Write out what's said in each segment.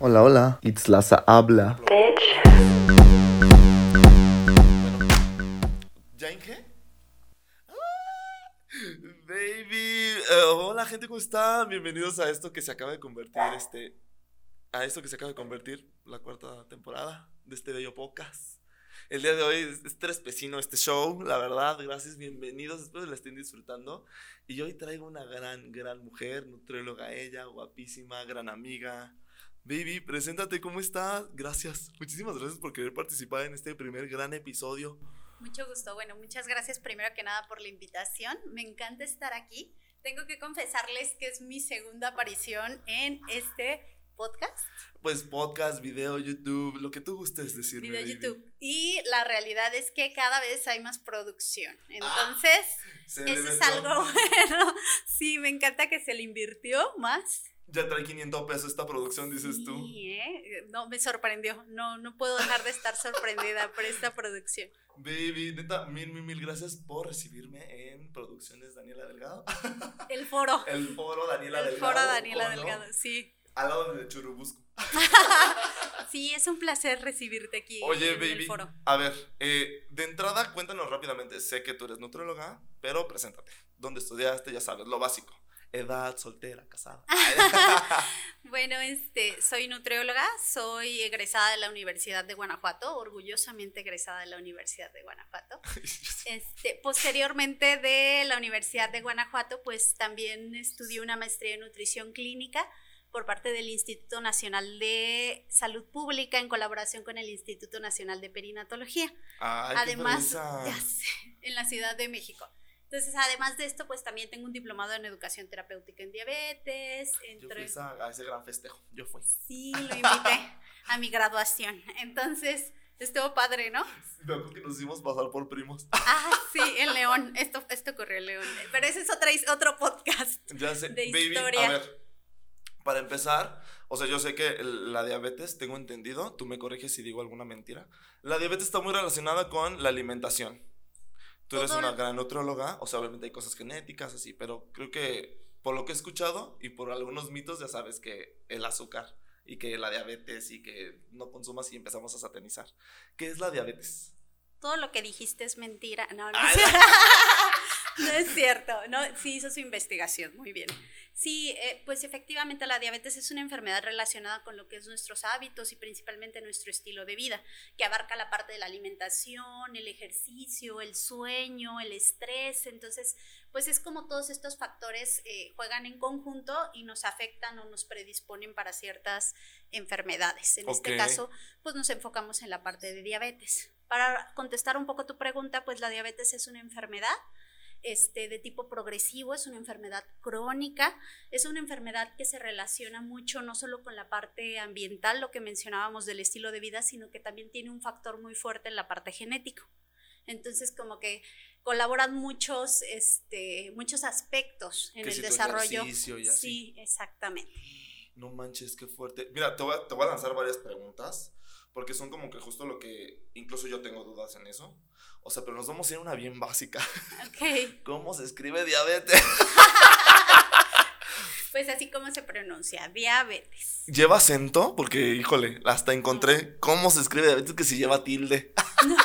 Hola, hola. Itzlaza habla. ¿Ya Inge? ¡Ah! Baby, Eh, hola gente, ¿cómo están? Bienvenidos a esto que se acaba de convertir, este, a esto que se acaba de convertir la cuarta temporada de este bello podcast. El día de hoy es, es trespecino este show, la verdad, gracias, bienvenidos, espero que la estén disfrutando. Y hoy traigo una gran, gran mujer, nutrióloga ella, guapísima, gran amiga. Baby, preséntate, ¿cómo estás? Gracias, muchísimas gracias por querer participar en este primer gran episodio. Mucho gusto. Bueno, muchas gracias primero que nada por la invitación. Me encanta estar aquí. Tengo que confesarles que es mi segunda aparición en este podcast, Pues podcast, video, YouTube, lo que tú gustes decirme. video baby. YouTube. Y la realidad es que cada vez hay más producción. Entonces, Se le eso es algo bueno. Sí, me encanta que se le invirtió más. Ya trae 500 pesos esta producción, dices tú. Sí, ¿eh? No, me sorprendió. No, no puedo dejar de estar sorprendida por esta producción. Baby, neta, mil, mil, mil gracias por recibirme en Producciones Daniela Delgado. El foro. El foro Daniela El Delgado. foro Daniela. Delgado, sí. Al lado de Churubusco. Sí, es un placer recibirte aquí Oye, en el baby, foro. a ver, eh, de entrada, cuéntanos rápidamente. Sé que tú eres nutrióloga, pero preséntate. ¿Dónde estudiaste? Ya sabes, lo básico. Edad, soltera, casada. Bueno, este, soy nutrióloga, soy egresada de la Universidad de Guanajuato, orgullosamente egresada de la Universidad de Guanajuato. Este, posteriormente de la Universidad de Guanajuato, pues también estudié una maestría en nutrición clínica por parte del Instituto Nacional de Salud Pública en colaboración con el Instituto Nacional de Perinatología. Ay, Además, fresa. ya sé, en la Ciudad de México. Entonces, además de esto, pues también tengo un diplomado en educación terapéutica en diabetes, Yo fui entre... a ese gran festejo. Yo fui. Sí, lo invité a mi graduación. Entonces, estuvo padre, ¿no? Acuerdo que nos hicimos pasar por primos. Ah, sí, en León. Esto, esto ocurrió en León. Pero ese es otra, otro podcast. Ya sé, de baby, historia. a ver, para empezar, o sea, yo sé que la diabetes, tengo entendido, tú me corriges si digo alguna mentira, la diabetes está muy relacionada con la alimentación. Tú eres una gran nutrióloga, o sea, obviamente hay cosas genéticas, así, pero creo que por lo que he escuchado y por algunos mitos ya sabes que el azúcar y que la diabetes y que no consumas y empezamos a satanizar. ¿Qué es la diabetes? Todo lo que dijiste es mentira. No, no, Ay. No es cierto. No, sí hizo su investigación. Muy bien. Sí, eh, pues efectivamente la diabetes es una enfermedad relacionada con lo que es nuestros hábitos y principalmente nuestro estilo de vida, que abarca la parte de la alimentación, el ejercicio, el sueño, el estrés. Entonces, pues es como todos estos factores eh, juegan en conjunto y nos afectan o nos predisponen para ciertas enfermedades. En este Ok. caso, pues nos enfocamos en la parte de diabetes. Para contestar un poco tu pregunta, pues la diabetes es una enfermedad este, de tipo progresivo, es una enfermedad crónica, es una enfermedad que se relaciona mucho no solo con la parte ambiental, lo que mencionábamos del estilo de vida, sino que también tiene un factor muy fuerte en la parte genético. Entonces, como que colaboran muchos, este, muchos aspectos en Que el si desarrollo. ejercicio y así. Sí, exactamente. No manches, qué fuerte. Mira, te voy, a, te voy a lanzar varias preguntas, porque son como que justo lo que, incluso yo tengo dudas en eso. O sea, pero nos vamos a ir a una bien básica. Ok, ¿Cómo se escribe diabetes? pues así como se pronuncia, diabetes. ¿Lleva acento? Porque, híjole, hasta encontré cómo se escribe diabetes que si lleva tilde. No,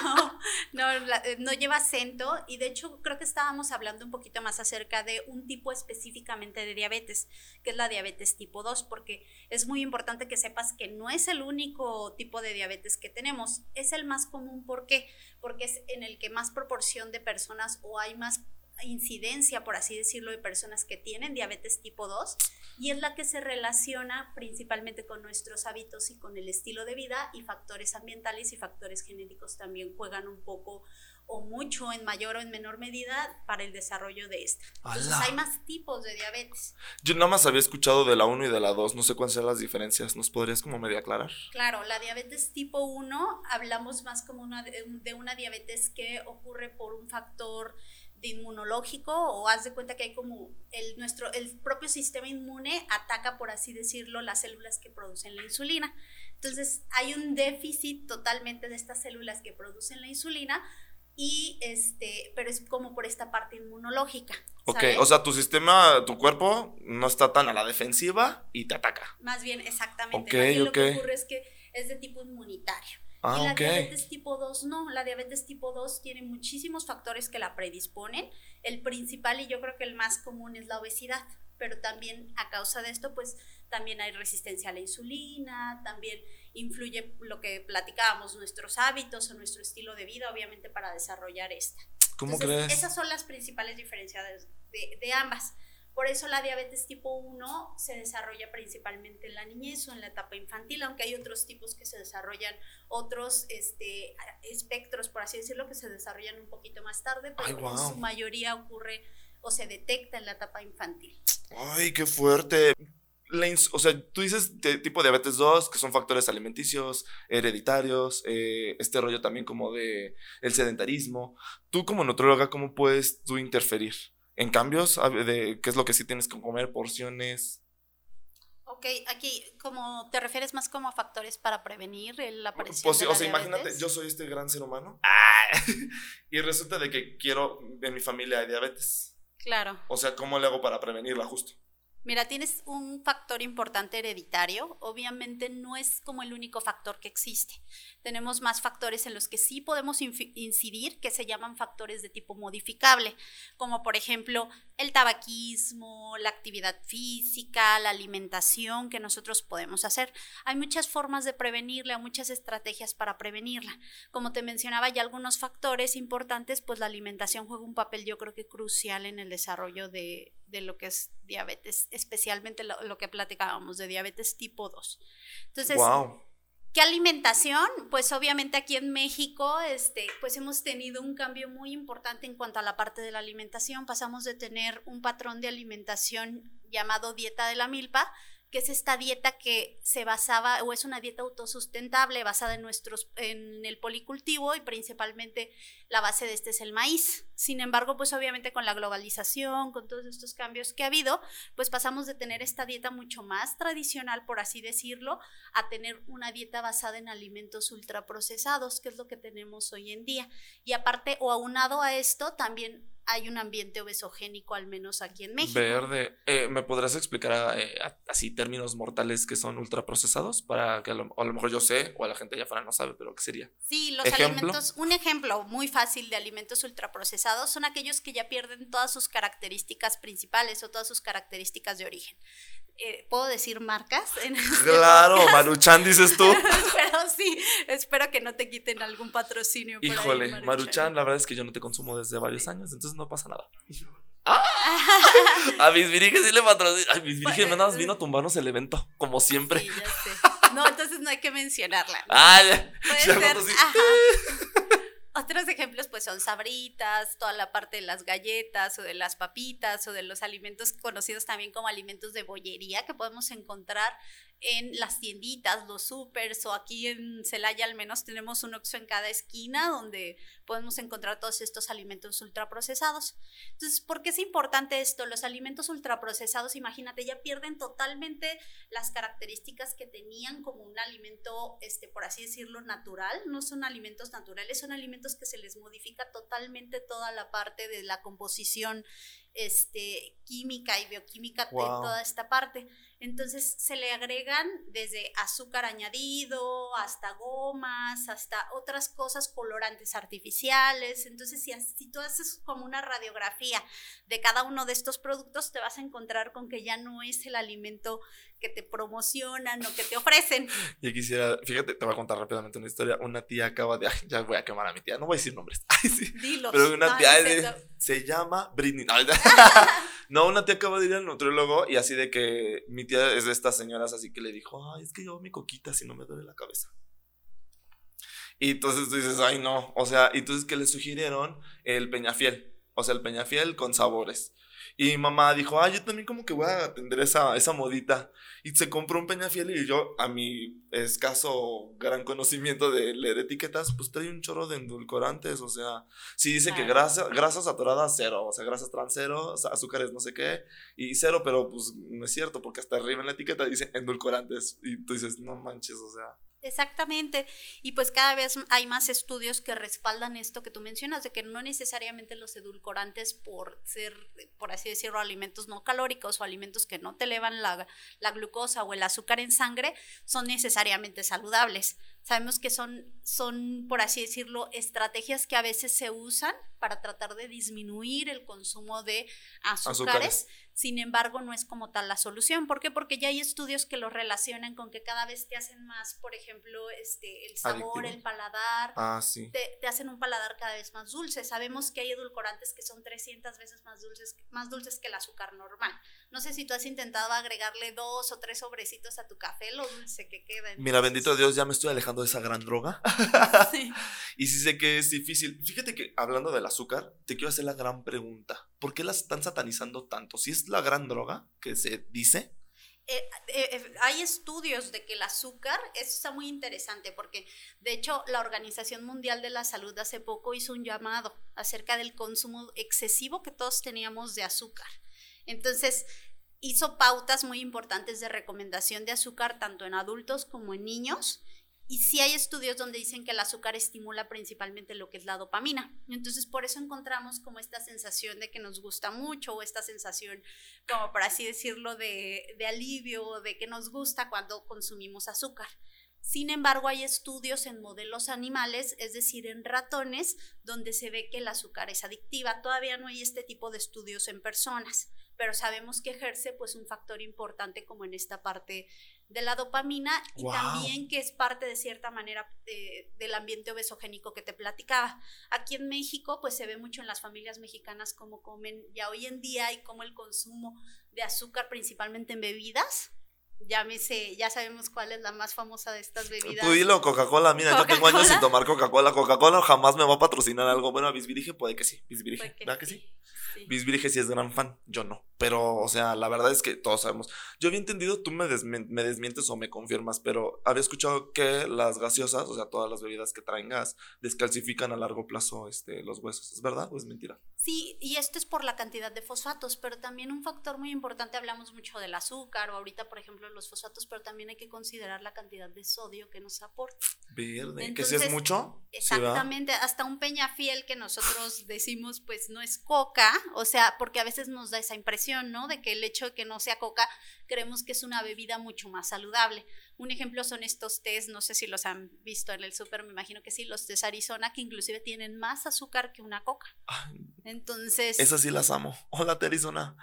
no, eh, no lleva acento y de hecho creo que estábamos hablando un poquito más acerca de un tipo específicamente de diabetes, que es la diabetes tipo 2, porque es muy importante que sepas que no es el único tipo de diabetes que tenemos, es el más común, ¿por qué? Porque es en el que más proporción de personas o hay más incidencia, por así decirlo, de personas que tienen diabetes tipo 2 y es la que se relaciona principalmente con nuestros hábitos y con el estilo de vida y factores ambientales y factores genéticos también juegan un poco o mucho en mayor o en menor medida para el desarrollo de esta. Hay más tipos de diabetes. Yo nada más había escuchado de la 1 y de la 2, no sé cuáles son las diferencias. ¿Nos podrías como medio aclarar? Claro, la diabetes tipo 1 hablamos más como una, de de una diabetes que ocurre por un factor inmunológico o haz de cuenta que hay como el, nuestro, el propio sistema inmune ataca, por así decirlo, las células que producen la insulina. Entonces hay un déficit totalmente de estas células que producen la insulina y este, pero es como por esta parte inmunológica. Ok, o sea, tu sistema, tu cuerpo no está tan a la defensiva y te ataca. Más bien, exactamente. Ok, Más bien lo que ocurre es que es de tipo inmunitario. Y Ah, la ok. diabetes tipo 2 no, la diabetes tipo 2 tiene muchísimos factores que la predisponen. El principal y yo creo que el más común es la obesidad, pero también a causa de esto pues también hay resistencia a la insulina, también influye lo que platicábamos, nuestros hábitos o nuestro estilo de vida obviamente para desarrollar esta. ¿Cómo Entonces, crees? Esas son las principales diferencias de, de ambas. Por eso la diabetes tipo 1 se desarrolla principalmente en la niñez o en la etapa infantil, aunque hay otros tipos que se desarrollan, otros este, espectros, por así decirlo, que se desarrollan un poquito más tarde, pero Ay, en su mayoría ocurre o se detecta en la etapa infantil. Ay, qué fuerte. O sea, tú dices de tipo diabetes 2, que son factores alimenticios, hereditarios, eh, este rollo también como de el sedentarismo. Tú como nutróloga, ¿cómo puedes tú interferir? ¿En cambios? De, ¿Qué es lo que sí tienes que comer? ¿Porciones? Ok, aquí como te refieres más como a factores para prevenir la aparición Pues, sí, de la o sea, imagínate, yo soy este gran ser humano. Ah, y resulta de que quiero, en mi familia hay diabetes. Claro. O sea, ¿cómo le hago para prevenirla justo? Mira, tienes un factor importante hereditario. Obviamente no es como el único factor que existe. Tenemos más factores en los que sí podemos incidir, que se llaman factores de tipo modificable, como por ejemplo el tabaquismo, la actividad física, la alimentación que nosotros podemos hacer. Hay muchas formas de prevenirla, muchas estrategias para prevenirla. Como te mencionaba, ya algunos factores importantes, pues la alimentación juega un papel yo creo que crucial en el desarrollo de, de lo que es diabetes, especialmente lo, lo que platicábamos de diabetes tipo 2. Entonces, wow. ¿Qué alimentación? Pues obviamente aquí en México, este, pues hemos tenido un cambio muy importante en cuanto a la parte de la alimentación. Pasamos de tener un patrón de alimentación llamado dieta de la milpa, que es esta dieta que se basaba, o es una dieta autosustentable basada en nuestros, en el policultivo y principalmente la base de este es el maíz. Sin embargo, pues obviamente con la globalización, con todos estos cambios que ha habido, pues pasamos de tener esta dieta mucho más tradicional, por así decirlo, a tener una dieta basada en alimentos ultraprocesados, que es lo que tenemos hoy en día. Y aparte, o aunado a esto, también hay un ambiente obesogénico, al menos aquí en México. Verde. Eh, ¿Me podrás explicar eh, así términos mortales que son ultraprocesados? Para que a lo, a lo mejor yo sé o a la gente allá afuera no sabe, pero ¿qué sería? Sí, los ¿Ejemplo? alimentos, un ejemplo muy fácil de alimentos ultraprocesados son aquellos que ya pierden todas sus características principales o todas sus características de origen. Eh, ¿Puedo decir marcas? en este Claro, podcast? Maruchan dices tú. Pero sí, espero que no te quiten algún patrocinio. por ahí, Híjole, Maruchan, la verdad es que yo no te consumo desde varios años, entonces no pasa nada. A mis virgen sí le patrocina. A mis virgen nada más vino a tumbarnos el evento, como siempre. Sí, ya sé. No, entonces no hay que mencionarla. Ah, ya. Puede Ya ser. ajá. Otros ejemplos pues son sabritas, toda la parte de las galletas o de las papitas o de los alimentos conocidos también como alimentos de bollería que podemos encontrar en las tienditas, los supers o aquí en Celaya al menos tenemos un Oxxo en cada esquina donde podemos encontrar todos estos alimentos ultraprocesados. Entonces, ¿por qué es importante esto? Los alimentos ultraprocesados, imagínate, ya pierden totalmente las características que tenían como un alimento, este, por así decirlo, natural. No son alimentos naturales, son alimentos que se les modifica totalmente toda la parte de la composición este, química y bioquímica de Wow. toda esta parte. Entonces se le agregan desde azúcar añadido hasta gomas, hasta otras cosas colorantes artificiales. Entonces si, tú haces como una radiografía de cada uno de estos productos, te vas a encontrar con que ya no es el alimento que te promocionan o que te ofrecen. Yo quisiera, fíjate, te voy a contar rápidamente una historia. Una tía acaba de. Ay, ya voy a quemar a mi tía, no voy a decir nombres. Ay, sí. Dilos. Pero una No, tía no de- se llama Britney. No, no, una tía acaba de ir al nutriólogo y así de que mi tía es de estas señoras, así que le dijo, ay, es que yo mi coquita si no me duele la cabeza. Y entonces tú dices, ay, no. O sea, entonces que le sugirieron el peñafiel. O sea, el peñafiel con sabores. Y mi mamá dijo, ah, yo también como que voy a atender esa, esa modita. Y se compró un peñafiel y yo, a mi escaso gran conocimiento de leer etiquetas, pues trae un chorro de endulcorantes. O sea, sí dice que grasa, grasas saturadas cero, o sea, grasas trans cero, o sea, azúcares no sé qué, y cero, pero pues no es cierto, porque hasta arriba en la etiqueta dice endulcorantes. Y tú dices, no manches, o sea. Exactamente. Y pues cada vez hay más estudios que respaldan esto que tú mencionas, de que no necesariamente los edulcorantes por ser, por así decirlo, alimentos no calóricos o alimentos que no te elevan la, la glucosa o el azúcar en sangre, son necesariamente saludables. Sabemos que son, son, por así decirlo, estrategias que a veces se usan para tratar de disminuir el consumo de azúcares. Sin embargo, no es como tal la solución. ¿Por qué? Porque ya hay estudios que lo relacionan con que cada vez te hacen más, por ejemplo, este, el sabor, el paladar. Ah, sí. Te, te, hacen un paladar cada vez más dulce. Sabemos que hay edulcorantes que son 300 veces más dulces, más dulces que el azúcar normal. No sé si tú has intentado agregarle dos o tres sobrecitos a tu café, lo dulce que queda. Mira, bendito Dios, ya me estoy alejando de esa gran droga. sí. y sí sé que es difícil. Fíjate que hablando del azúcar, te quiero hacer la gran pregunta. ¿Por qué la están satanizando tanto? Si es la gran droga que se dice. Eh, eh, eh, hay estudios de que el azúcar, eso está muy interesante porque de hecho la Organización Mundial de la Salud hace poco hizo un llamado acerca del consumo excesivo que todos teníamos de azúcar. Entonces, hizo pautas muy importantes de recomendación de azúcar tanto en adultos como en niños y sí hay estudios donde dicen que el azúcar estimula principalmente lo que es la dopamina. Entonces, por eso encontramos como esta sensación de que nos gusta mucho o esta sensación, como por así decirlo, de, de alivio de que nos gusta cuando consumimos azúcar. Sin embargo, hay estudios en modelos animales, es decir, en ratones, donde se ve que el azúcar es adictiva. Todavía no hay este tipo de estudios en personas, pero sabemos que ejerce pues un factor importante como en esta parte de la dopamina y también que es parte de cierta manera del ambiente obesogénico que te platicaba. Aquí en México pues se ve mucho en las familias mexicanas cómo comen ya hoy en día y cómo el consumo de azúcar principalmente en bebidas ya me sé, ya sabemos cuál es la más famosa de estas bebidas. Tú dilo, Coca-Cola, mira, yo tengo años sin tomar Coca-Cola. Coca-Cola jamás me va a patrocinar algo. Bueno, a Bisbirige puede que sí, Bisbirige, ¿verdad que sí? sí. Bisbirige sí es gran fan, yo no. Pero, o sea, la verdad es que todos sabemos. Yo había entendido, tú me, me desmientes o me confirmas, pero había escuchado que las gaseosas, o sea, todas las bebidas que traen gas, descalcifican a largo plazo este, los huesos. ¿Es verdad o es mentira? Sí, y esto es por la cantidad de fosfatos, pero también un factor muy importante, hablamos mucho del azúcar o ahorita, por ejemplo, los fosfatos, pero también hay que considerar la cantidad de sodio que nos aporta. Verde, que si es mucho. Exactamente, hasta un peñafiel que nosotros decimos, pues no es coca, o sea, porque a veces nos da esa impresión ¿no? De que el hecho de que no sea coca, creemos que es una bebida mucho más saludable. Un ejemplo son estos tés, no sé si los han visto en el súper, me imagino que sí, los tés Arizona, que inclusive tienen más azúcar que una coca. Entonces... Esas sí las amo. Hola, Arizona.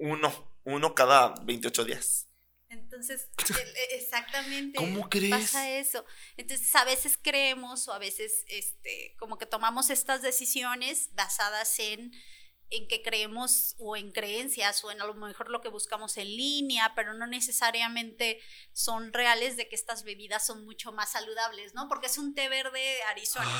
Uno, uno cada 28 días. Entonces, e, exactamente. ¿Cómo crees? Pasa eso. Entonces, a veces creemos o a veces, este, como que tomamos estas decisiones basadas en en que creemos o en creencias o en a lo mejor lo que buscamos en línea, pero no necesariamente son reales de que estas bebidas son mucho más saludables, ¿no? Porque es un té verde Arizona.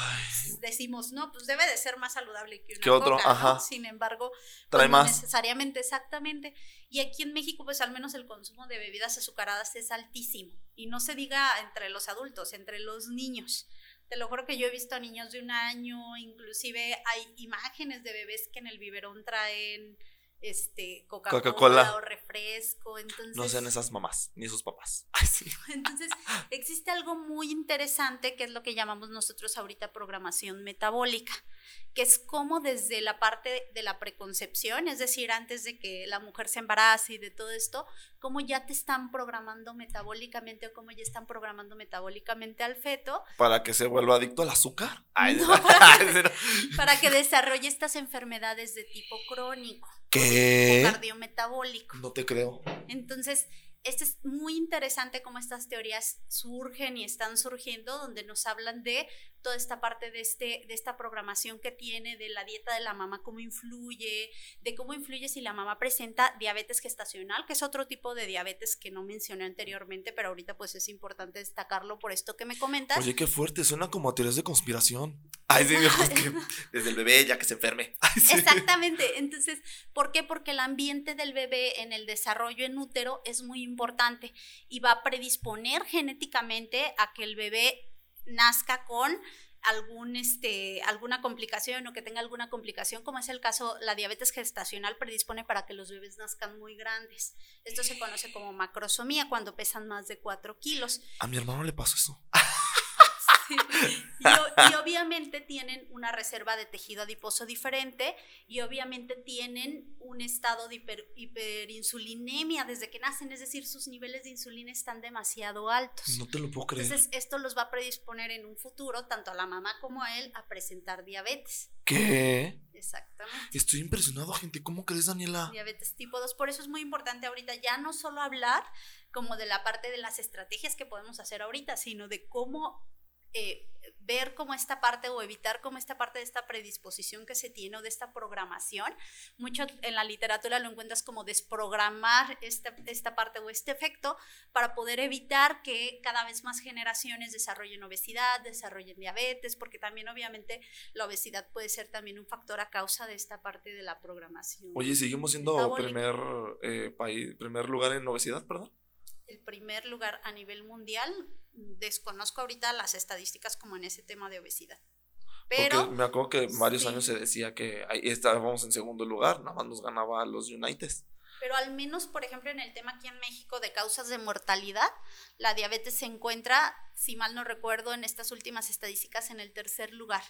Decimos, no, pues debe de ser más saludable que una ¿Qué otro? Ajá. Sin embargo, Trae pues más. necesariamente, exactamente. Y aquí en México, pues al menos el consumo de bebidas azucaradas es altísimo. Y no se diga entre los adultos, entre los niños. Te lo juro que yo he visto a niños de un año, inclusive hay imágenes de bebés que en el biberón traen este Coca-Cola o refresco. Entonces, no sean esas mamás, ni esos papás. Entonces, existe algo muy interesante que es lo que llamamos nosotros ahorita programación metabólica que es como desde la parte de la preconcepción, es decir, antes de que la mujer se embarace y de todo esto, cómo ya te están programando metabólicamente o cómo ya están programando metabólicamente al feto. Para que se vuelva adicto al azúcar. para, que desarrolle estas enfermedades de tipo crónico. ¿Qué? O cardiometabólico. No te creo. Entonces, este es muy interesante cómo estas teorías surgen y están surgiendo, donde nos hablan de toda esta parte de, este, de esta programación que tiene, de la dieta de la mamá, cómo influye, de cómo influye si la mamá presenta diabetes gestacional, que es otro tipo de diabetes que no mencioné anteriormente, pero ahorita pues es importante destacarlo por esto que me comentas. Oye, qué fuerte, suena como a teorías de conspiración. Ay, sí, que desde el bebé ya que se enferme. Exactamente, entonces, ¿por qué? Porque el ambiente del bebé en el desarrollo en útero es muy importante y va a predisponer genéticamente a que el bebé nazca con algún, este, alguna complicación o que tenga alguna complicación, como es el caso, la diabetes gestacional predispone para que los bebés nazcan muy grandes. Esto se conoce como macrosomía cuando pesan más de 4 kilos. A mi hermano le pasó eso. Y, obviamente tienen una reserva de tejido adiposo diferente y obviamente tienen un estado de hiper, hiperinsulinemia desde que nacen, es decir, sus niveles de insulina están demasiado altos. No te lo puedo creer. Entonces, esto los va a predisponer en un futuro, tanto a la mamá como a él, a presentar diabetes. ¿Qué? Exactamente. Estoy impresionado, gente. ¿Cómo crees, Daniela? Diabetes tipo 2. Por eso es muy importante ahorita ya no solo hablar como de la parte de las estrategias que podemos hacer ahorita, sino de cómo eh, ver cómo esta parte o evitar cómo esta parte de esta predisposición que se tiene o de esta programación. Mucho en la literatura lo encuentras como desprogramar esta, esta parte o este efecto para poder evitar que cada vez más generaciones desarrollen obesidad, desarrollen diabetes, porque también obviamente la obesidad puede ser también un factor a causa de esta parte de la programación. Oye, seguimos siendo primer eh, país, primer lugar en obesidad, perdón el primer lugar a nivel mundial. Desconozco ahorita las estadísticas como en ese tema de obesidad. Pero Porque me acuerdo que varios años se decía que ahí estábamos en segundo lugar, nada más nos ganaba los United. Pero al menos, por ejemplo, en el tema aquí en México de causas de mortalidad, la diabetes se encuentra, si mal no recuerdo, en estas últimas estadísticas en el tercer lugar.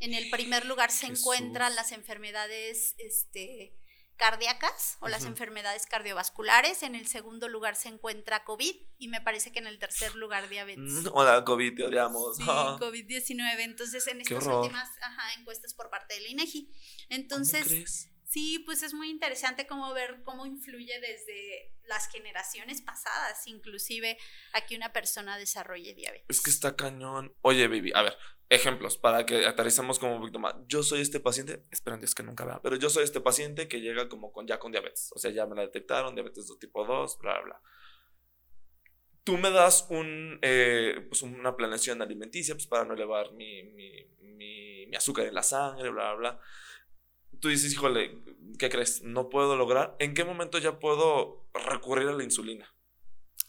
En el primer lugar se encuentran las enfermedades este, cardíacas o las enfermedades cardiovasculares. En el segundo lugar se encuentra COVID y me parece que en el tercer lugar diabetes. Mm, hola, COVID, te odiamos. Sí, COVID-19. Entonces, en estas últimas encuestas por parte del INEGI. Entonces, sí, pues es muy interesante cómo ver cómo influye desde las generaciones pasadas, inclusive a que una persona desarrolle diabetes. Es que está cañón. Oye, baby, a ver, ejemplos para que aterricemos como un poquito más. Yo soy este paciente, esperan Dios que nunca vea, pero yo soy este paciente que llega como con ya con diabetes. O sea, ya me la detectaron, diabetes de tipo 2, bla, bla, bla. Tú me das un, eh, pues una planeación alimenticia pues para no elevar mi, mi, mi, azúcar en la sangre, bla, bla, bla. Tú dices, híjole, ¿qué crees? No puedo lograr. ¿En qué momento ya puedo recurrir a la insulina?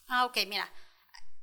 Ah, ok, mira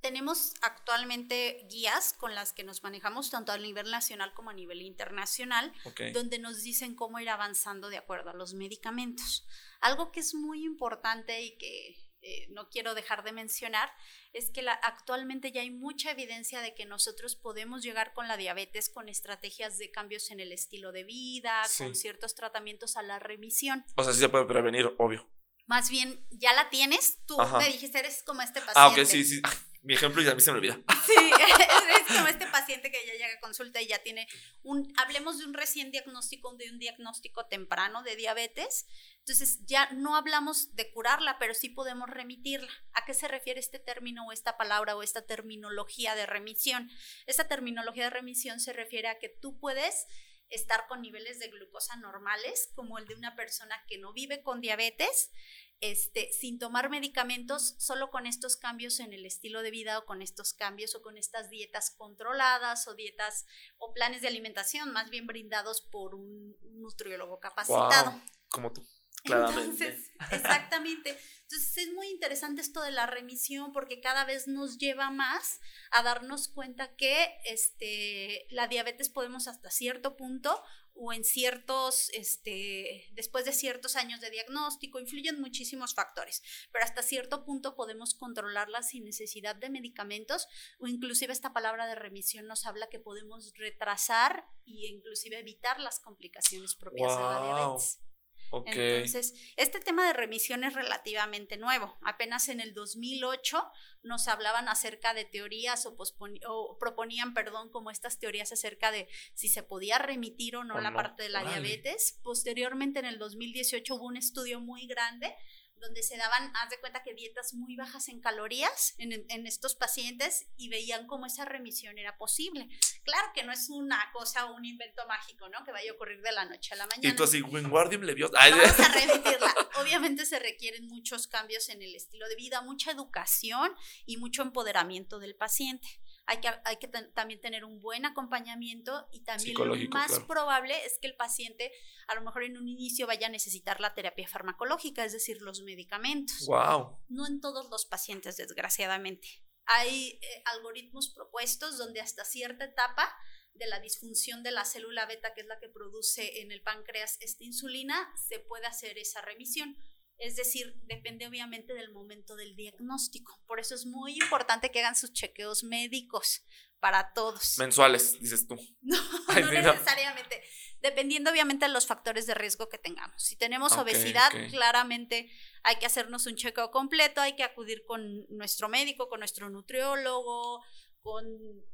tenemos actualmente guías con las que nos manejamos tanto a nivel nacional como a nivel internacional, donde nos dicen cómo ir avanzando de acuerdo a los medicamentos. Algo que es muy importante y que eh, no quiero dejar de mencionar es que actualmente ya hay mucha evidencia de que nosotros podemos llegar con la diabetes con estrategias de cambios en el estilo de vida, con ciertos tratamientos a la remisión. O sea, sí se puede prevenir, obvio. Más bien, ya la tienes, tú me dijiste, eres como este paciente. Ah, ok, sí, sí. Mi ejemplo y a mí se me olvida. Sí, es como este paciente que ya llega a consulta y ya tiene un, hablemos de un recién diagnóstico, de un diagnóstico temprano de diabetes. Entonces ya no hablamos de curarla, pero sí podemos remitirla. ¿A qué se refiere este término o esta palabra o esta terminología de remisión? Esta terminología de remisión se refiere a que tú puedes estar con niveles de glucosa normales, como el de una persona que no vive con diabetes, este, sin tomar medicamentos, solo con estos cambios en el estilo de vida o con estos cambios o con estas dietas controladas o dietas o planes de alimentación más bien brindados por un nutriólogo capacitado. como tú. Claramente. Entonces, exactamente. Entonces es muy interesante esto de la remisión porque cada vez nos lleva más a darnos cuenta que este, la diabetes podemos hasta cierto punto o en ciertos, este, después de ciertos años de diagnóstico, influyen muchísimos factores, pero hasta cierto punto podemos controlarla sin necesidad de medicamentos o inclusive esta palabra de remisión nos habla que podemos retrasar e inclusive evitar las complicaciones propias de la diabetes. Entonces, este tema de remisión es relativamente nuevo. Apenas en el 2008 nos hablaban acerca de teorías o, o proponían, perdón, como estas teorías acerca de si se podía remitir o no la parte de la diabetes. Posteriormente, en el 2018 hubo un estudio muy grande donde se daban, haz de cuenta que dietas muy bajas en calorías en, en, estos pacientes y veían cómo esa remisión era posible. Claro que no es una cosa o un invento mágico, ¿no? Que vaya a ocurrir de la noche a la mañana. Y tú así, Wingardium Leviosa. Vamos a remitirla. Obviamente se requieren muchos cambios en el estilo de vida, mucha educación y mucho empoderamiento del paciente hay que, hay que también tener un buen acompañamiento y también lo más probable es que el paciente a lo mejor en un inicio vaya a necesitar la terapia farmacológica, es decir, los medicamentos. Wow. No en todos los pacientes, desgraciadamente. Hay eh, algoritmos propuestos donde hasta cierta etapa de la disfunción de la célula beta, que es la que produce en el páncreas esta insulina, se puede hacer esa remisión Es decir, depende obviamente del momento del diagnóstico. Por eso es muy importante que hagan sus chequeos médicos para todos. Mensuales, dices tú. No, Ay, no necesariamente. Dependiendo obviamente de los factores de riesgo que tengamos. Si tenemos Ok, obesidad, ok. claramente hay que hacernos un chequeo completo, hay que acudir con nuestro médico, con nuestro nutriólogo, con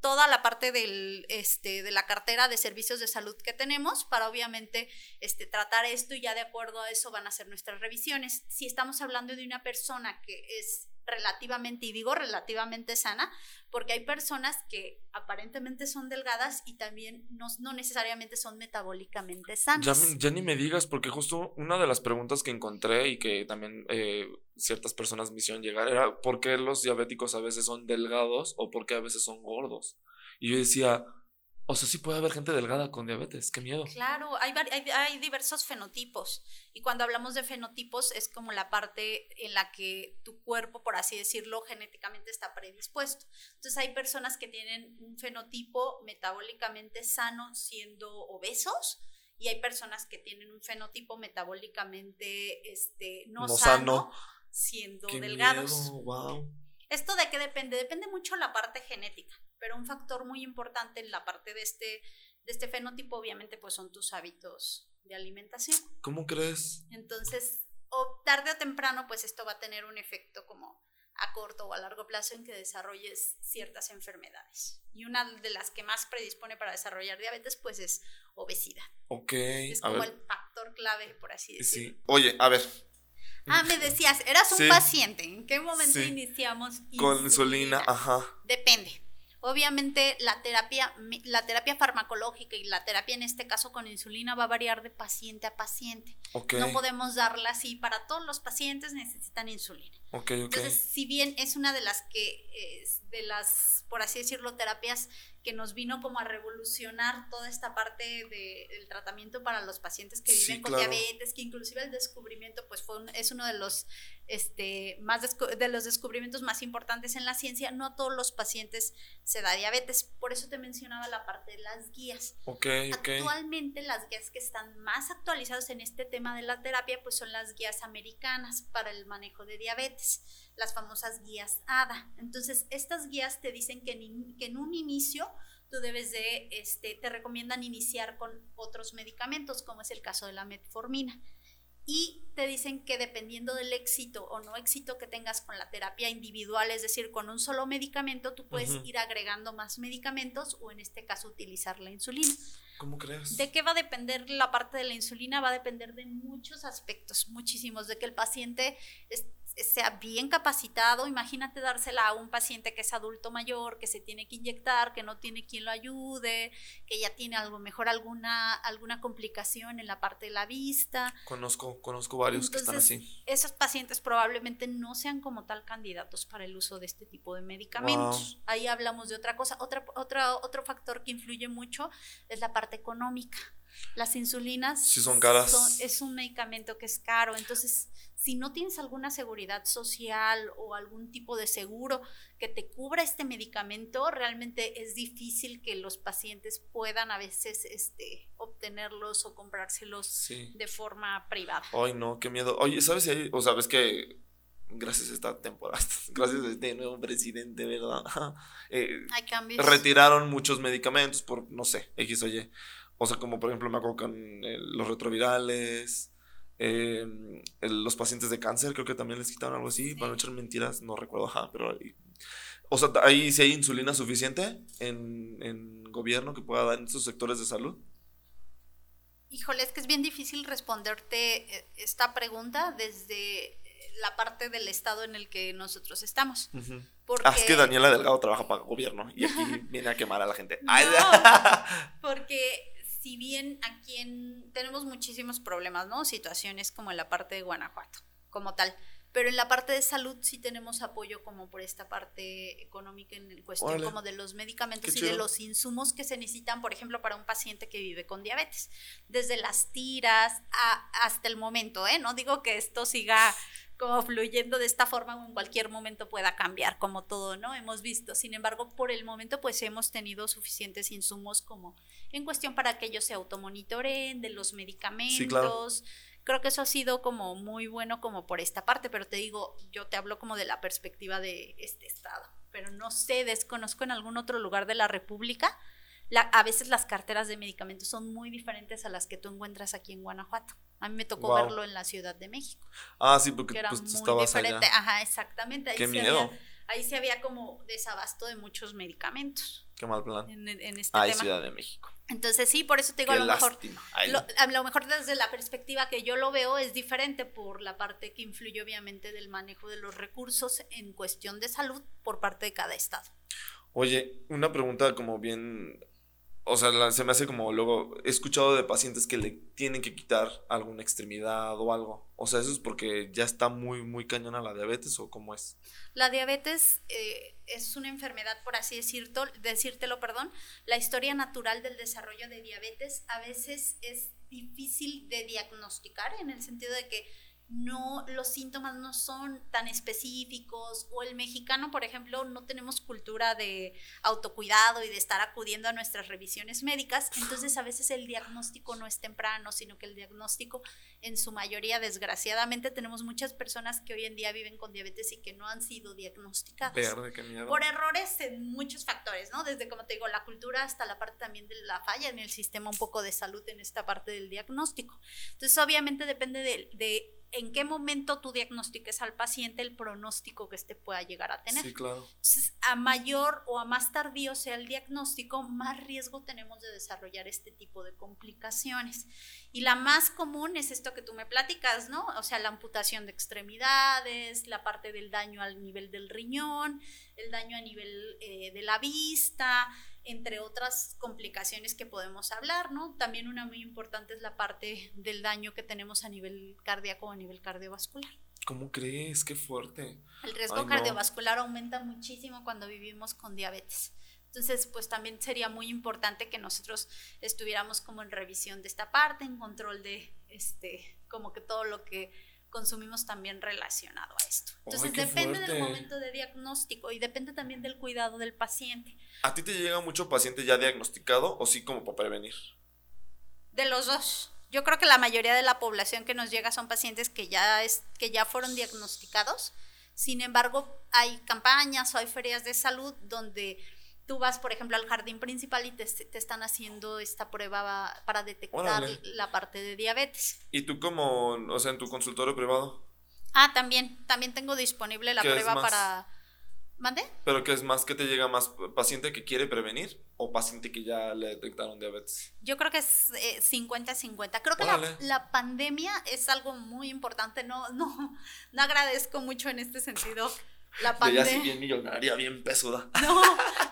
toda la parte del, este, de la cartera de servicios de salud que tenemos para obviamente este, tratar esto y ya de acuerdo a eso van a ser nuestras revisiones. Si estamos hablando de una persona que es relativamente, y digo relativamente sana, porque hay personas que aparentemente son delgadas y también no, no necesariamente son metabólicamente sanas. Ya, ya ni me digas, porque justo una de las preguntas que encontré y que también eh, ciertas personas me hicieron llegar era ¿por qué los diabéticos a veces son delgados o por qué a veces son gordos? Y yo decía, o sea, sí puede haber gente delgada con diabetes, qué miedo. Claro, hay, hay, hay diversos fenotipos y cuando hablamos de fenotipos es como la parte en la que tu cuerpo, por así decirlo, genéticamente está predispuesto. Entonces hay personas que tienen un fenotipo metabólicamente sano siendo obesos y hay personas que tienen un fenotipo metabólicamente este, no, No sano, sano. siendo Qué delgados. miedo, wow. ¿Esto de qué depende? Depende mucho la parte genética, pero un factor muy importante en la parte de este, de este fenotipo, obviamente, pues son tus hábitos de alimentación. ¿Cómo crees? Entonces, o tarde o temprano, pues esto va a tener un efecto como a corto o a largo plazo en que desarrolles ciertas enfermedades. Y una de las que más predispone para desarrollar diabetes, pues es obesidad. Ok, Es como ver. el factor clave, por así decirlo. Sí. Oye, a ver, Ah, me decías, eras un Sí. paciente. ¿En qué momento Sí. iniciamos con insulina, ajá. Depende. Obviamente la terapia, la terapia farmacológica y la terapia en este caso con insulina va a variar de paciente a paciente. Ok, No podemos darla así para todos los pacientes necesitan insulina. ok, ok. Entonces, si bien es una de las que, de las, por así decirlo, terapias que nos vino como a revolucionar toda esta parte de- del tratamiento para los pacientes que Sí, viven con claro. diabetes, que inclusive el descubrimiento, pues fue un- es uno de los, este, más de los descubrimientos más importantes en la ciencia. No a todos los pacientes se da diabetes. Por eso te mencionaba la parte de las guías. Ok, ok. Actualmente las guías que están más actualizadas en este tema de la terapia pues son las guías americanas para el manejo de diabetes, las famosas guías ADA. Entonces estas guías te dicen que en, in- que en un inicio tú debes de, este, te recomiendan iniciar con otros medicamentos como es el caso de la metformina. Y te dicen que dependiendo del éxito o no éxito que tengas con la terapia individual, es decir, con un solo medicamento, tú puedes ir agregando más medicamentos o en este caso utilizar la insulina. ¿Cómo crees? ¿De qué va a depender la parte de la insulina? Va a depender de muchos aspectos, muchísimos, de que el paciente es- sea bien capacitado. Imagínate dársela a un paciente que es adulto mayor, que se tiene que inyectar, que no tiene quien lo ayude, que ya tiene a lo mejor alguna, alguna complicación en la parte de la vista. Conozco, conozco varios que están así. Esos pacientes probablemente no sean como tal candidatos para el uso de este tipo de medicamentos. Ahí hablamos de otra cosa. Otra, otra, otro factor que influye mucho es la parte económica. Las insulinas Sí, son caras. es un medicamento que es caro. Entonces, si no tienes alguna seguridad social o algún tipo de seguro que te cubra este medicamento, realmente es difícil que los pacientes puedan a veces este, obtenerlos o comprárselos Sí. de forma privada. Ay, no, qué miedo. Oye, ¿sabes si hay, o sabes que gracias a esta temporada, gracias a este nuevo presidente, ¿verdad? Eh, Hay cambios. retiraron muchos medicamentos por, no sé, X o Y. O sea, como por ejemplo me acuerdo con eh, los retrovirales, eh, el- los pacientes de cáncer, creo que también les quitaron algo así, Sí. para no echar mentiras, no recuerdo, ajá, pero ahí- O sea, ahí sí hay insulina suficiente en, en gobierno que pueda dar en esos sectores de salud. Híjole, es que es bien difícil responderte eh, esta pregunta desde la parte del estado en el que nosotros estamos. Ujú. Porque, Ah, es que Daniela Delgado trabaja para el gobierno y aquí viene a quemar a la gente. No. Porque si bien aquí en, tenemos muchísimos problemas, ¿no? Situaciones como en la parte de Guanajuato, como tal. Pero en la parte de salud sí tenemos apoyo como por esta parte económica en el cuestión Órale. como de los medicamentos Qué y de los insumos que se necesitan, por ejemplo, para un paciente que vive con diabetes. Desde las tiras a- hasta el momento, ¿eh? No digo que esto siga como fluyendo de esta forma en cualquier momento pueda cambiar, como todo, ¿no? Hemos visto. Sin embargo, por el momento, pues hemos tenido suficientes insumos como en cuestión para que ellos se automonitoreen de los medicamentos, creo que eso ha sido como muy bueno como por esta parte, pero te digo, yo te hablo como de la perspectiva de este estado, pero no sé, desconozco en algún otro lugar de la República. A veces las carteras de medicamentos son muy diferentes a las que tú encuentras aquí en Guanajuato. A mí me tocó verlo en la Ciudad de México. Ah, sí, porque era pues, muy diferente. Ajá, exactamente. Ahí Qué miedo. ahí sí había como desabasto de muchos medicamentos. Qué mal plan. En, en este Ay, Ciudad de México. Entonces sí, por eso te digo, a lo mejor, a lo mejor desde la perspectiva que yo lo veo es diferente por la parte que influye obviamente del manejo de los recursos en cuestión de salud por parte de cada estado. Oye, una pregunta como bien o sea, se me hace como luego, he escuchado de pacientes que le tienen que quitar alguna extremidad o algo. O sea, eso es porque ya está muy, muy cañona la diabetes o cómo es. La diabetes eh, es una enfermedad, por así decirlo, decírtelo, perdón. La historia natural del desarrollo de diabetes a veces es difícil de diagnosticar en el sentido de que no, los síntomas no son tan específicos o el mexicano, por ejemplo, no tenemos cultura de autocuidado y de estar acudiendo a nuestras revisiones médicas, entonces a veces el diagnóstico no es temprano, sino que el diagnóstico en su mayoría, desgraciadamente, tenemos muchas personas que hoy en día viven con diabetes y que no han sido diagnosticadas. Por errores en muchos factores, ¿no? Desde, como te digo, la cultura hasta la parte también de la falla en el sistema un poco de salud en esta parte del diagnóstico. Entonces, obviamente depende de, de en qué momento tú diagnostiques al paciente el pronóstico que éste pueda llegar a tener. Sí, claro. Entonces, a mayor o a más tardío sea el diagnóstico, más riesgo tenemos de desarrollar este tipo de complicaciones. Y la más común es esto que tú me platicas, ¿no? O sea, la amputación de extremidades, la parte del daño al nivel del riñón, el daño a nivel eh, de la vista, entre otras complicaciones que podemos hablar, ¿no? También una muy importante es la parte del daño que tenemos a nivel cardíaco o a nivel cardiovascular. ¿Cómo crees? Qué fuerte. El riesgo cardiovascular aumenta muchísimo cuando vivimos con diabetes. Entonces, pues también sería muy importante que nosotros estuviéramos como en revisión de esta parte, en control de, este, como que todo lo que consumimos también relacionado a esto. Entonces depende del momento de diagnóstico y depende también del cuidado del paciente. ¿A ti te llega mucho paciente ya diagnosticado o sí como para prevenir? De los dos. Yo creo que la mayoría de la población que nos llega son pacientes que ya, es, que ya fueron diagnosticados. Sin embargo, hay campañas o hay ferias de salud donde tú vas, por ejemplo, al jardín principal y te, están haciendo esta prueba para detectar la parte de diabetes. ¿Y tú como, o sea, en tu consultorio privado? Ah, también, también tengo disponible la prueba para... ¿Mande? ¿Pero qué es más? que te llega más? ¿Paciente que quiere prevenir o paciente que ya le detectaron diabetes? Yo creo que es 50-50. Eh, creo que la, la, pandemia es algo muy importante. No, no, no agradezco mucho en este sentido la pandemia. bien millonaria, bien pesuda. No,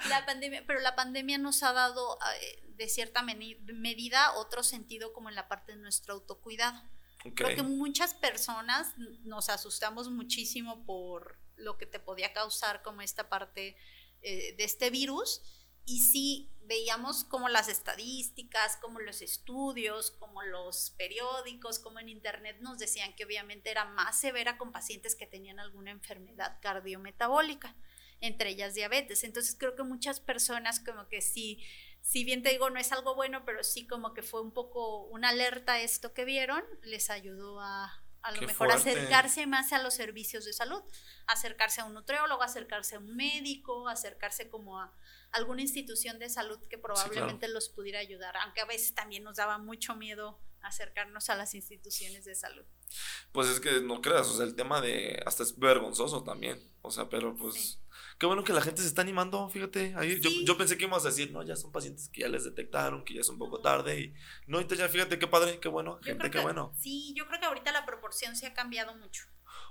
la pandemia, pero la pandemia nos ha dado eh, de cierta medida otro sentido como en la parte de nuestro autocuidado. Creo que muchas personas nos asustamos muchísimo por lo que te podía causar como esta parte eh, de este virus y sí veíamos como las estadísticas, como los estudios, como los periódicos, como en internet nos decían que obviamente era más severa con pacientes que tenían alguna enfermedad cardiometabólica, entre ellas diabetes. Entonces creo que muchas personas como que sí, si bien te digo no es algo bueno, pero sí como que fue un poco una alerta esto que vieron, les ayudó a, a lo mejor acercarse más a los servicios de salud, acercarse a un nutriólogo, acercarse a un médico, acercarse como a alguna institución de salud que probablemente los pudiera ayudar, aunque a veces también nos daba mucho miedo acercarnos a las instituciones de salud. Pues es que no creas, o sea, el tema de hasta es vergonzoso también, o sea, pero pues qué bueno que la gente se está animando, fíjate, ahí yo, yo, pensé que íbamos a decir, no, ya son pacientes que ya les detectaron, que ya es un poco tarde y no, entonces ya fíjate qué padre, qué bueno, gente, qué bueno. Sí, yo creo que ahorita la proporción se ha cambiado mucho.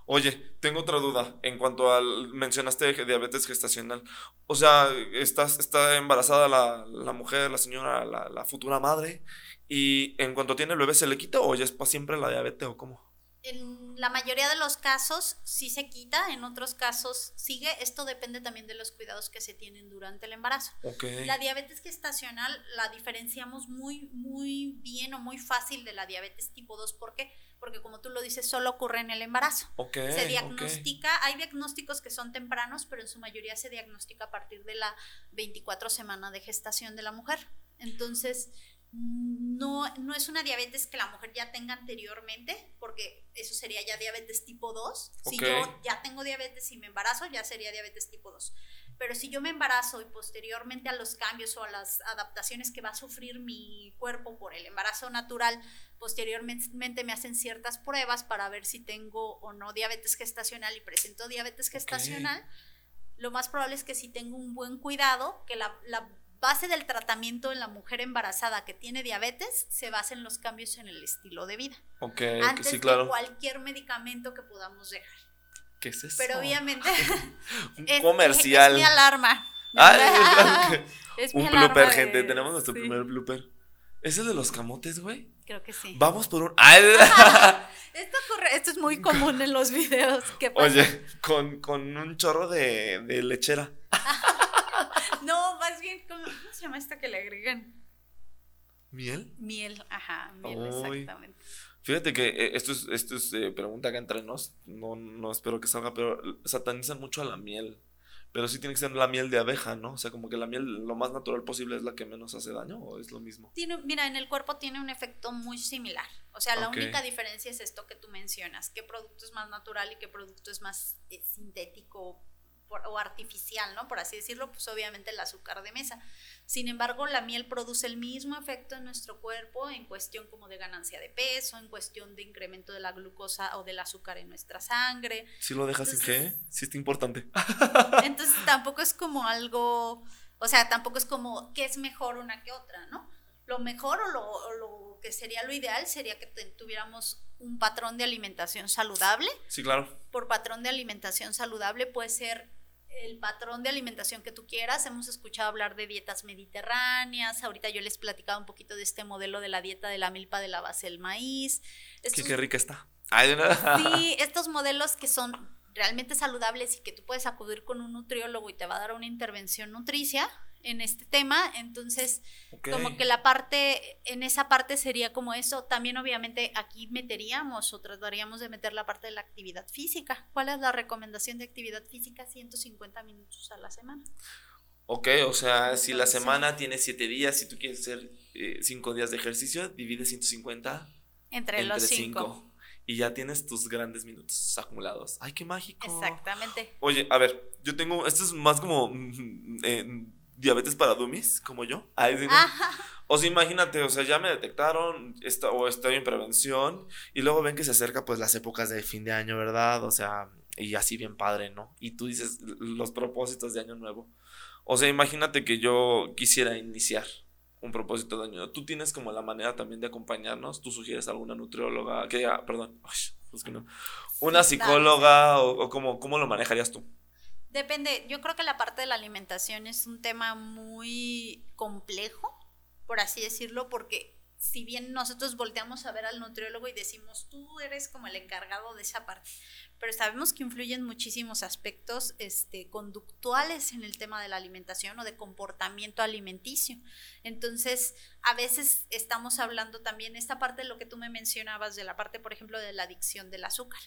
Oye, tengo otra duda en cuanto al. Mencionaste diabetes gestacional. O sea, estás, está embarazada la, la mujer, la señora, la, la, futura madre. Y en cuanto tiene el bebé, ¿se le quita o ya es para siempre la diabetes o cómo? En la mayoría de los casos sí se quita, en otros casos sigue. Esto depende también de los cuidados que se tienen durante el embarazo. La diabetes gestacional la diferenciamos muy, muy bien o muy fácil de la diabetes tipo 2. ¿Por qué? Porque como tú lo dices, solo ocurre en el embarazo. se diagnostica, hay diagnósticos que son tempranos, pero en su mayoría se diagnostica a partir de la 24 semana de gestación de la mujer. Entonces, no, no es una diabetes que la mujer ya tenga anteriormente, porque eso sería ya diabetes tipo 2. Si yo ya tengo diabetes y me embarazo, ya sería diabetes tipo 2. Pero si yo me embarazo y posteriormente a los cambios o a las adaptaciones que va a sufrir mi cuerpo por el embarazo natural, posteriormente me hacen ciertas pruebas para ver si tengo o no diabetes gestacional y presento diabetes gestacional, lo más probable es que si tengo un buen cuidado, que la, la base del tratamiento en la mujer embarazada que tiene diabetes se basa en los cambios en el estilo de vida. Ok, Antes sí, de claro. cualquier medicamento que podamos dejar. ¿Qué es eso? Pero obviamente Un es, comercial. es mi alarma. Ay, que- Es mi Un alarma blooper, de- gente. Tenemos nuestro sí, primer blooper. ¿Es el de los camotes, güey? Creo que sí. Vamos por un. Ay, Esto, ocurre- esto es muy común en los videos. que pasan. Oye, con, con un chorro de, de lechera. No, más bien, ¿cómo, cómo se llama esta que le agregan? ¿Miel? Miel, ajá, miel, exactamente. Fíjate que eh, esto es, esto es eh, pregunta acá entre nos. No, no espero que salga, pero satanizan mucho a la miel. Pero sí tiene que ser la miel de abeja, ¿no? O sea, como que la miel lo más natural posible es la que menos hace daño, o es lo mismo. Tiene, mira, en el cuerpo tiene un efecto muy similar. O sea, la única diferencia es esto que tú mencionas, qué producto es más natural y qué producto es más eh, sintético por- o artificial, ¿no? Por así decirlo, pues obviamente el azúcar de mesa. Sin embargo, la miel produce el mismo efecto en nuestro cuerpo en cuestión como de ganancia de peso, en cuestión de incremento de la glucosa o del azúcar en nuestra sangre. Si lo dejas en qué? Sí está importante. Entonces tampoco es como algo, o sea, tampoco es como que es mejor una que otra, ¿no? Lo mejor o lo, o lo que sería lo ideal sería que te- tuviéramos un patrón de alimentación saludable. Sí, claro. Por patrón de alimentación saludable puede ser el patrón de alimentación que tú quieras. Hemos escuchado hablar de dietas mediterráneas. Ahorita yo les he platicado un poquito de este modelo de la dieta de la milpa de la base del maíz. Estos- qué rica está. Sí, estos modelos que son realmente saludables y que tú puedes acudir con un nutriólogo y te va a dar una intervención nutricia en este tema, entonces como que la parte, en esa parte sería como eso, también obviamente aquí meteríamos o trataríamos de meter la parte de la actividad física. ¿Cuál es la recomendación de actividad física? 150 minutos a la semana. Ok, o sea, si la semana tiene 7 días, si tú quieres hacer 5 días de ejercicio, divide 150 Entre, entre los cinco. 5. Y ya tienes tus grandes minutos acumulados. ¡Ay, qué mágico! Exactamente. Oye, a ver, yo tengo. Esto es más como. mm, eh, diabetes para dummies, como yo. Ay, digo. O sea, imagínate, o sea, ya me detectaron esta- o estoy en prevención y luego ven que se acerca pues las épocas de fin de año, ¿verdad? O sea, y así bien padre, ¿no? Y tú dices los propósitos de año nuevo. O sea, imagínate que yo quisiera iniciar un propósito de año nuevo. Tú tienes como la manera también de acompañarnos. Tú sugieres alguna nutrióloga, que ya, perdón, que no. Una psicóloga o, o cómo, cómo lo manejarías tú. Depende, yo creo que la parte de la alimentación es un tema muy complejo, por así decirlo, porque si bien nosotros volteamos a ver al nutriólogo y decimos, tú eres como el encargado de esa parte, pero sabemos que influyen muchísimos aspectos este, conductuales en el tema de la alimentación o de comportamiento alimenticio. Entonces, a veces estamos hablando también esta parte de lo que tú me mencionabas, de la parte, por ejemplo, de la adicción del azúcar.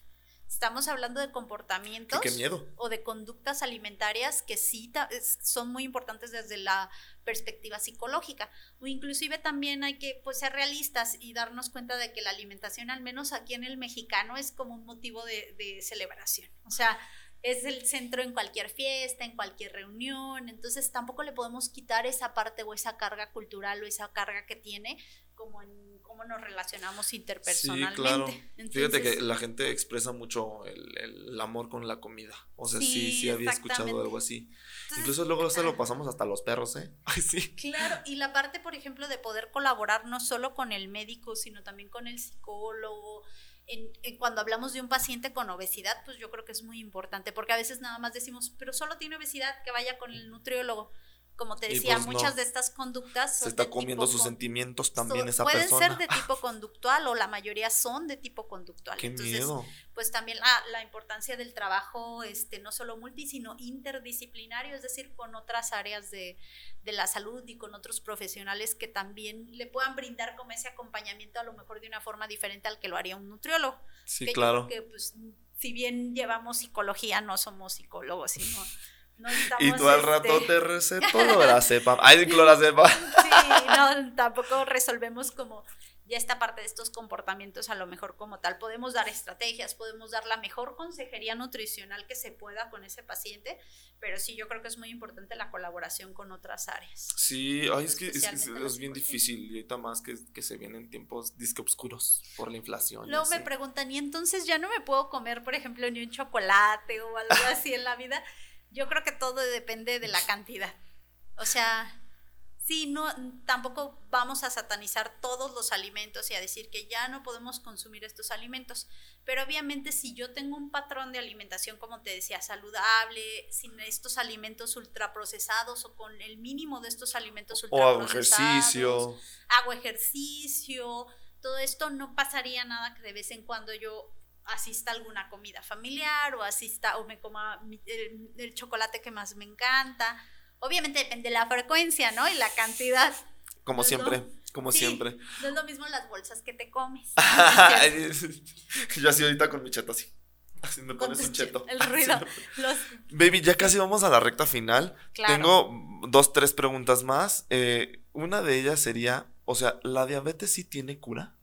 Estamos hablando de comportamientos Qué, qué miedo. o de conductas alimentarias que sí son muy importantes desde la perspectiva psicológica. O inclusive también hay que pues, ser realistas y darnos cuenta de que la alimentación al menos aquí en el mexicano es como un motivo de, de celebración. O sea es el centro en cualquier fiesta, en cualquier reunión, entonces tampoco le podemos quitar esa parte o esa carga cultural o esa carga que tiene como en cómo nos relacionamos interpersonalmente. Sí, claro. Fíjate que la gente expresa mucho el, el amor con la comida. O sea, sí, sí, Sí, había escuchado algo así. entonces, Incluso luego se lo pasamos hasta los perros, ¿eh? Ay, sí. Claro, y la parte, por ejemplo, de poder colaborar no solo con el médico, sino también con el psicólogo. En, en cuando hablamos de un paciente con obesidad, pues yo creo que es muy importante, porque a veces nada más decimos, pero solo tiene obesidad, que vaya con el nutriólogo. Como te decía, pues no. muchas de estas conductas Se son está de comiendo tipo sus con- sentimientos también so- esa pueden persona. ser de tipo conductual o la mayoría son de tipo conductual. Qué Entonces, miedo. pues también la, la importancia del trabajo, este, no solo multi, sino interdisciplinario, es decir, con otras áreas de, de la salud y con otros profesionales que también le puedan brindar como ese acompañamiento a lo mejor de una forma diferente al que lo haría un nutriólogo. Sí, que claro. que pues si bien llevamos psicología, no somos psicólogos, sino No Y tú al rato este, te receto lo de la cepa. Ay, clorazepam. Sí, no, tampoco resolvemos como ya esta parte de estos comportamientos a lo mejor como tal. Podemos dar estrategias, podemos dar la mejor consejería nutricional que se pueda con ese paciente, pero sí yo creo que es muy importante la colaboración con otras áreas. Sí, ay, es que es, es- es bien difícil. Y ahorita más que, que se vienen tiempos disque oscuros por la inflación. Luego me preguntan, ¿y entonces ya no me puedo comer, por ejemplo, ni un chocolate o algo así en la vida? Yo creo que todo depende de la cantidad. O sea, sí, no, tampoco vamos a satanizar todos los alimentos y a decir que ya no podemos consumir estos alimentos. Pero obviamente si yo tengo un patrón de alimentación, como te decía, saludable, sin estos alimentos ultraprocesados o con el mínimo de estos alimentos O hago ultraprocesados, ejercicio. hago ejercicio, todo esto no pasaría nada que de vez en cuando yo asista a alguna comida familiar o asista o me coma el, el chocolate que más me encanta. Obviamente depende de la frecuencia, ¿no? Y la cantidad. Como no. siempre, como Sí, siempre. No es lo mismo las bolsas que te comes. Yo así ahorita con mi cheto así. Así me pones un che- cheto. El ruido. Los, Baby, ya casi vamos a la recta final. claro. Tengo dos, tres preguntas más. Eh, una de ellas sería, o sea, ¿la diabetes sí tiene cura?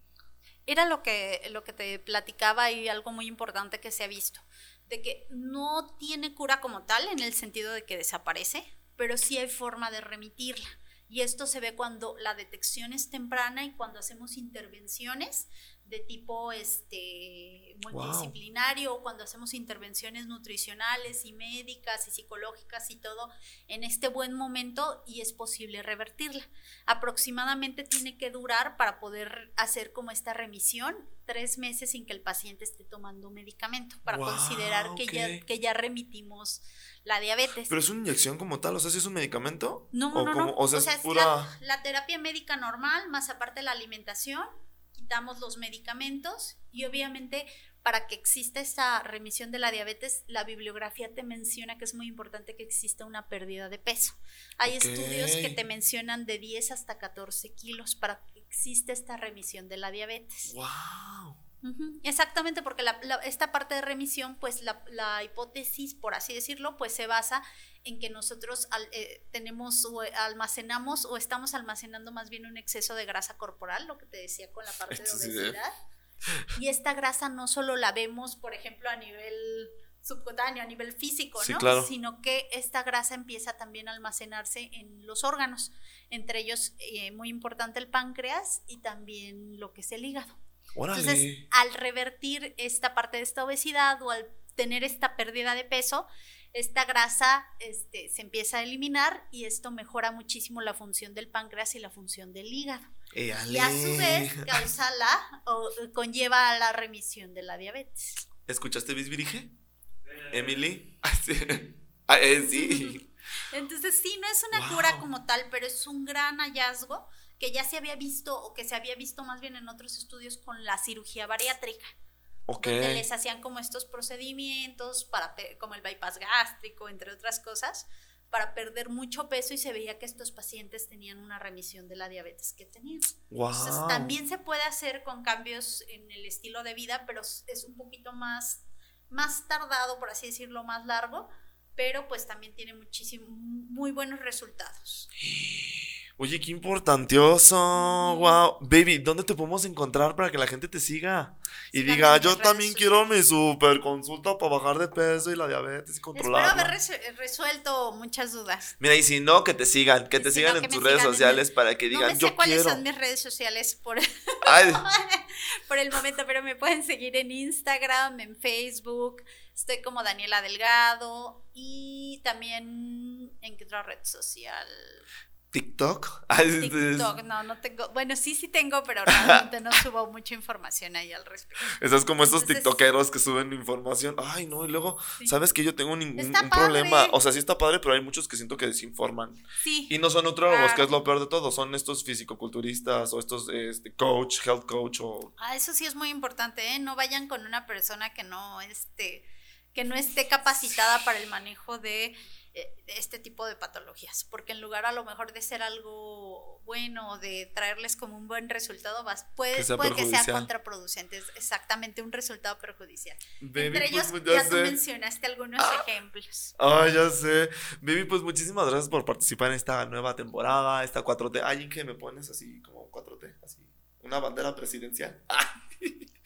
Era lo que, lo que te platicaba y algo muy importante que se ha visto, de que no tiene cura como tal en el sentido de que desaparece, pero sí hay forma de remitirla. Y esto se ve cuando la detección es temprana y cuando hacemos intervenciones de tipo este, multidisciplinario cuando hacemos intervenciones nutricionales y médicas y psicológicas y todo en este buen momento y es posible revertirla. Aproximadamente tiene que durar para poder hacer como esta remisión tres meses sin que el paciente esté tomando medicamento para considerar que, ya, que ya remitimos la diabetes. Pero es una inyección como tal, o sea, ¿sí es un medicamento? No, ¿O no, no. O sea, es es pura... la, la terapia médica normal, más aparte la alimentación, quitamos los medicamentos y obviamente para que exista esta remisión de la diabetes, la bibliografía te menciona que es muy importante que exista una pérdida de peso. Hay estudios que te mencionan de 10 hasta 14 kilos para que exista esta remisión de la diabetes. ¡Wow! Exactamente, porque la- la- esta parte de remisión, pues la, la hipótesis, por así decirlo, pues se basa en que nosotros al- eh, tenemos o eh, almacenamos o estamos almacenando más bien un exceso de grasa corporal, lo que te decía con la parte de obesidad. Y esta grasa no solo la vemos, por ejemplo, a nivel subcutáneo, a nivel físico, Sí, ¿no? claro. Sino que esta grasa empieza también a almacenarse en los órganos, entre ellos eh, muy importante el páncreas y también lo que es el hígado. ¡Órale! Entonces, al revertir esta parte de esta obesidad o al tener esta pérdida de peso, esta grasa este, se empieza a eliminar y esto mejora muchísimo la función del páncreas y la función del hígado. Y a su vez causa la o conlleva a la remisión de la diabetes. ¿Escuchaste Bisbirige? ¿Emily? Ah, sí. Ah, eh, sí. Entonces, sí, no es una Wow. cura como tal, pero es un gran hallazgo que ya se había visto o que se había visto más bien en otros estudios con la cirugía bariátrica. Ok. donde les hacían como estos procedimientos para como el bypass gástrico, entre otras cosas, para perder mucho peso y se veía que estos pacientes tenían una remisión de la diabetes que tenían. Entonces, ¡Wow! también se puede hacer con cambios en el estilo de vida, pero es es un poquito más más tardado, por así decirlo, más largo, pero pues también tiene muchísimo muy buenos resultados. Oye, qué importantioso. Wow. Baby, ¿dónde te podemos encontrar para que la gente te siga? Y diga, yo también quiero mi sociales". super consulta para bajar de peso y la diabetes y Espero controlarla. haber resu- resuelto muchas dudas. Mira, y si no, que te sigan, que Y te si sigan no, en tus redes sigan sociales para que No digan, me sé yo cuáles quiero. son mis redes sociales por, por el momento, pero me pueden seguir en Instagram, en Facebook. Estoy como Daniela Delgado y también en qué otra red social. TikTok. Ay, TikTok, no, no tengo. Bueno, sí, sí tengo, pero realmente no subo mucha información ahí al respecto. Estás como estos Entonces- tiktokeros que suben información. Ay, no, y luego, Sí. ¿sabes que Yo tengo Está un problema. O sea, sí está padre, pero hay muchos que siento que desinforman. Sí. Y no son nutriólogos, que Claro. es lo peor de todo. Son estos fisicoculturistas o estos este, coach, health coach o Ah, eso sí es muy importante, ¿eh? No vayan con una persona que no este que no esté capacitada para el manejo de este tipo de patologías, porque en lugar a lo mejor de ser algo bueno, de traerles como un buen resultado, vas, puede, Que sea puede que sea contraproducente, es exactamente un resultado perjudicial. Baby, Entre ellos pues, ya ya tú mencionaste algunos ejemplos. Ay, ya sé. Baby, pues muchísimas gracias por participar en esta nueva temporada, esta 4T. Ay, ¿en qué me pones así como 4T? Así, una bandera presidencial.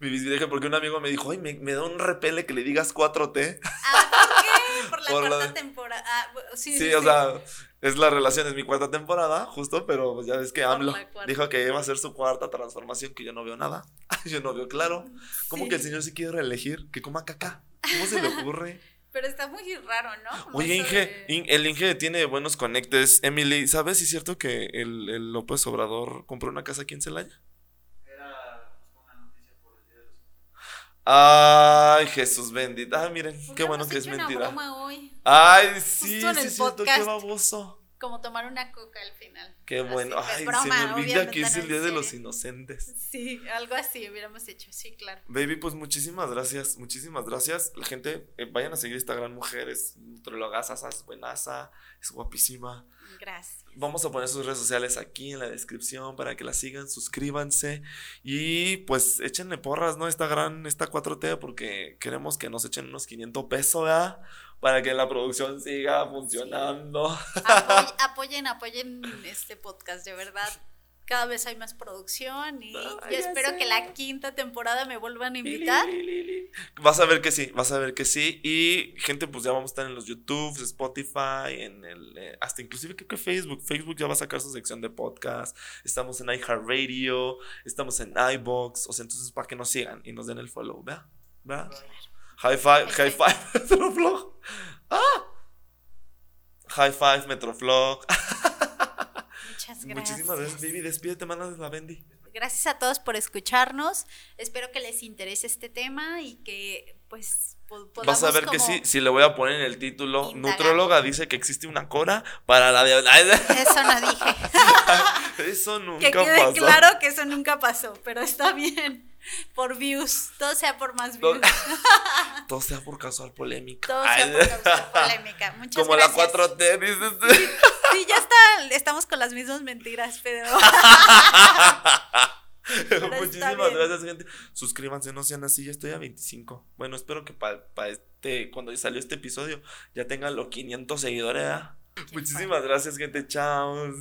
Mi porque un amigo me dijo, ay, me, me da un repele que le digas 4T. Ah, ¿por qué? Por la Por cuarta temporada. Ah, sí, Sí, sí, o sí. sea, es la relación, es mi cuarta temporada, justo, pero pues ya ves que AMLO dijo que iba a ser su cuarta transformación, que yo no veo nada. yo no veo claro. ¿Cómo que el señor sí quiere reelegir? Que coma caca. ¿Cómo se le ocurre? Pero está muy raro, ¿no? Como Oye, Inge, de- In- el Inge tiene buenos conectes. Emily, ¿sabes si es cierto que el, el López Obrador compró una casa aquí en Celaya? Ay, Jesús bendito. Ah, miren, qué bueno que es mentira. hoy, Ay, sí, sí, cierto, qué baboso. Como tomar una coca al final. Qué Así, bueno. pues, Ay, se broma, me olvida que es el Día de los. Inocentes. Sí, algo así hubiéramos hecho, sí, claro. Baby, pues muchísimas gracias, muchísimas gracias. La gente, eh, vayan a seguir esta gran mujer, es es buenaza, es guapísima. Gracias. Vamos a poner sus redes sociales aquí en la descripción para que la sigan, suscríbanse y pues échenle porras, ¿no? Esta gran, esta 4T porque queremos que nos echen unos 500 pesos, ¿verdad? Para que la producción siga funcionando. Apoy- apoyen, apoyen este podcast, de verdad. Cada vez hay más producción y yo espero sé. que la quinta temporada me vuelvan a invitar. Vas a ver que sí, vas a ver que sí. Y gente, pues ya vamos a estar en los YouTube, Spotify, en el, eh, hasta inclusive creo que Facebook. Facebook ya va a sacar su sección de podcast. Estamos en iHeartRadio, estamos en iBox. O sea, entonces para que nos sigan y nos den el follow, ¿vea? ¿Vea? High five, high five, Metroflog. ¡Ah! High five, Metroflog. Muchas gracias. Muchísimas gracias, baby. Despídete, manas la Bendy. Gracias a todos por escucharnos. Espero que les interese este tema y que pues Vas a ver que sí, si le voy a poner en el título. Indagar. Nutróloga dice que existe una cora para la diabetes. Eso no dije. Eso nunca que quede pasó. claro que eso nunca pasó, pero está bien. Por views, todo sea por más views. todo sea por casual polémica. Todo sea por causar polémica. Muchas Como gracias. la 4T, dices. Sí, ya está, estamos con las mismas mentiras, pero Muchísimas gracias, gente. Suscríbanse, no sean así. Ya estoy a 25. Bueno, espero que para este, cuando salió este episodio, ya tengan los 500 seguidores. ¿verdad? Muchísimas gracias, gente. Chao.